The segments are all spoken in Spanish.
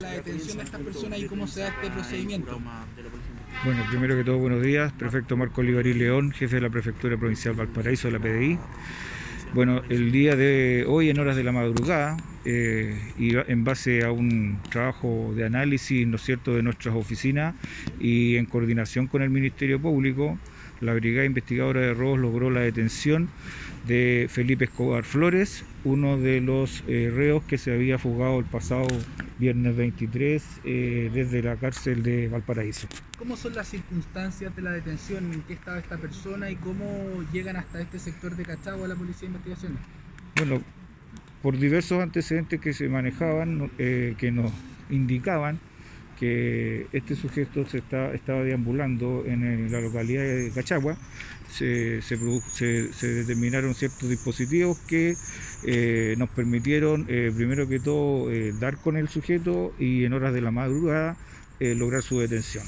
la detención de estas personas y cómo se da este procedimiento. Bueno, primero que todo, buenos días. Prefecto Marco Olivarí León, jefe de la Prefectura Provincial Valparaíso de la PDI. Bueno, el día de hoy, en horas de la madrugada, eh, y en base a un trabajo de análisis, ¿no es cierto?, de nuestras oficinas y en coordinación con el Ministerio Público, la Brigada Investigadora de Robos logró la detención de Felipe Escobar Flores, uno de los eh, reos que se había fugado el pasado viernes 23 eh, desde la cárcel de Valparaíso. ¿Cómo son las circunstancias de la detención? ¿En qué estaba esta persona y cómo llegan hasta este sector de Cachagua la Policía de Investigaciones? Bueno, por diversos antecedentes que se manejaban, eh, que nos indicaban que este sujeto se está, estaba deambulando en la localidad de Cachagua, se, determinaron ciertos dispositivos que eh, nos permitieron, eh, primero que todo, eh, dar con el sujeto y en horas de la madrugada lograr su detención.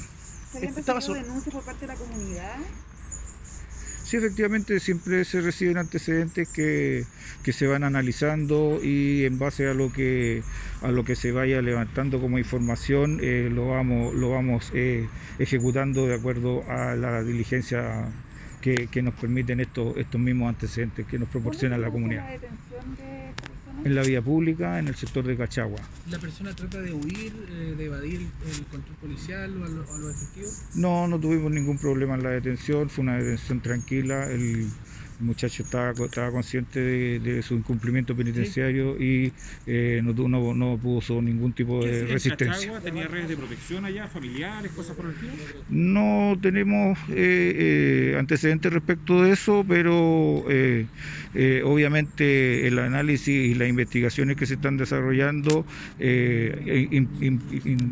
¿Se habían denuncias por parte de la comunidad? Sí, efectivamente siempre se reciben antecedentes que, se van analizando y en base a lo que a lo que se vaya levantando como información eh, lo vamos lo vamos eh, ejecutando de acuerdo a la diligencia que, nos permiten estos estos mismos antecedentes que nos proporciona la comunidad en la vía pública en el sector de Cachagua. ¿La persona trata de huir, eh, de evadir el control policial o a, lo, los efectivos? No, no tuvimos ningún problema en la detención, fue una detención tranquila. El, el muchacho estaba, estaba consciente de, su incumplimiento penitenciario y eh, no, no, no, puso ningún tipo de resistencia. ¿Tenía redes de protección allá, familiares, cosas por el estilo? No tenemos eh, eh, antecedentes respecto de eso, pero obviamente el análisis y las investigaciones que se están desarrollando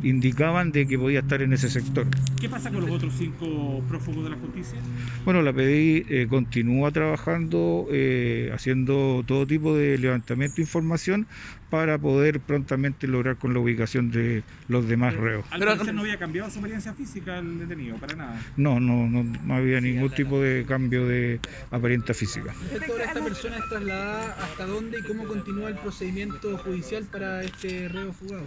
indicaban de que podía estar en ese sector. ¿Qué pasa con los otros cinco prófugos de la justicia? Bueno, la PDI continúa trabajando trabajando, eh, haciendo todo tipo de levantamiento de información para poder prontamente lograr con la ubicación de los demás reos. Pero no había cambiado su apariencia física el detenido, para nada. No, no, no, había ningún tipo de cambio de apariencia física. ¿Esta persona es trasladada hasta dónde y cómo continúa el procedimiento judicial para este reo fugado?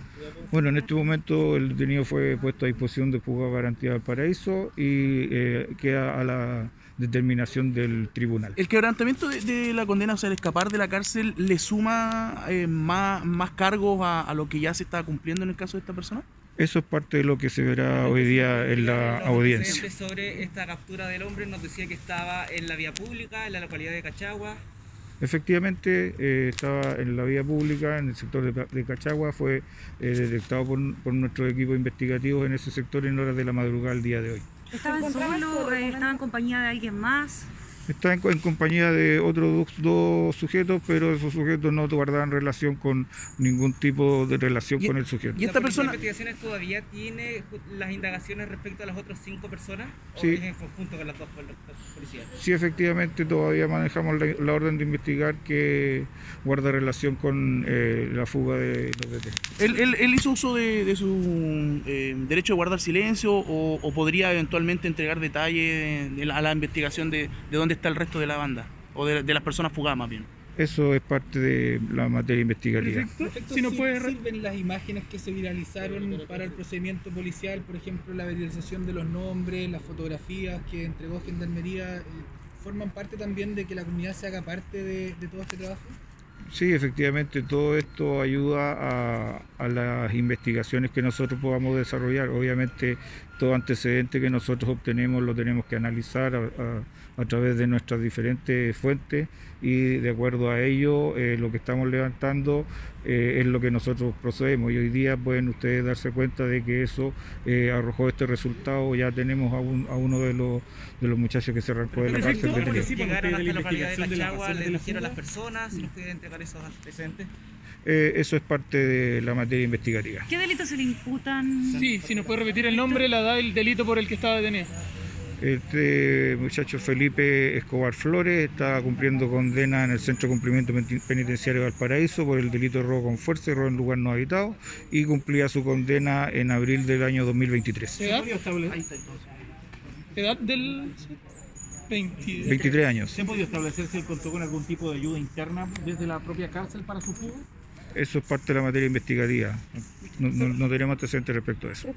Bueno, en este momento el detenido fue puesto a disposición de fugado garantía del paraíso y eh, queda a la determinación del tribunal. ¿El quebrantamiento de, la condena, o sea, el escapar de la cárcel, le suma eh, más, más cargos a, lo que ya se está cumpliendo en el caso de esta persona? Eso es parte de lo que se verá hoy día en la audiencia. Sobre esta captura del hombre nos decía que estaba en la vía pública, en la localidad de Cachagua. Efectivamente, eh, estaba en la vía pública, en el sector de, Cachagua, fue eh, detectado por, por nuestros equipos investigativos en ese sector en horas de la madrugada el día de hoy. ¿Estaban solo? Eh, ¿Estaban en compañía de alguien más? Está en, compañía de otros dos, sujetos, pero esos sujetos no guardaban relación con ningún tipo de relación con el sujeto. ¿Y esta persona? ¿La investigaciones todavía tiene las indagaciones respecto a las otras cinco personas? Sí. ¿O es en conjunto con las dos policías? Sí, efectivamente, todavía manejamos la, orden de investigar que guarda relación con eh, la fuga de los detenidos. ¿Él, hizo uso de, su eh, derecho de guardar silencio o, podría eventualmente entregar detalles a la investigación de, de dónde está el resto de la banda, o de, las personas fugadas más bien. Eso es parte de la materia investigativa. si no puede... ¿Sirven las imágenes que se viralizaron para el procedimiento policial? Por ejemplo, la viralización de los nombres, las fotografías que entregó Gendarmería, eh, ¿forman parte también de que la comunidad se haga parte de todo este trabajo? Sí, efectivamente, todo esto ayuda a, las investigaciones que nosotros podamos desarrollar. Obviamente, todo antecedente que nosotros obtenemos lo tenemos que analizar a, través de nuestras diferentes fuentes y de acuerdo a ello, eh, lo que estamos levantando eh, es lo que nosotros procedemos. Y hoy día pueden ustedes darse cuenta de que eso eh, arrojó este resultado. Ya tenemos a, uno de los, de los muchachos que se arrancó de la cárcel. ¿Llegaron hasta la localidad de Cachagua? ¿Le dijeron a las personas si entregar esos antecedentes? Eh, eso es parte de la materia investigativa. ¿Qué delitos se le imputan? Sí, si nos puede repetir el nombre, la edad, el delito por el que estaba detenido. Este muchacho Felipe Escobar Flores está cumpliendo condena en el Centro de Cumplimiento Penitenciario de Valparaíso por el delito de robo con fuerza y robo en lugar no habitado y cumplía su condena en abril del año 2023. ¿Edad? ¿Edad del...? 23 años. ¿Se ha podido establecer si él contó con algún tipo de ayuda interna desde la propia cárcel para su fuga? Eso es parte de la materia investigativa. No, no- no tenemos antecedentes respecto a eso.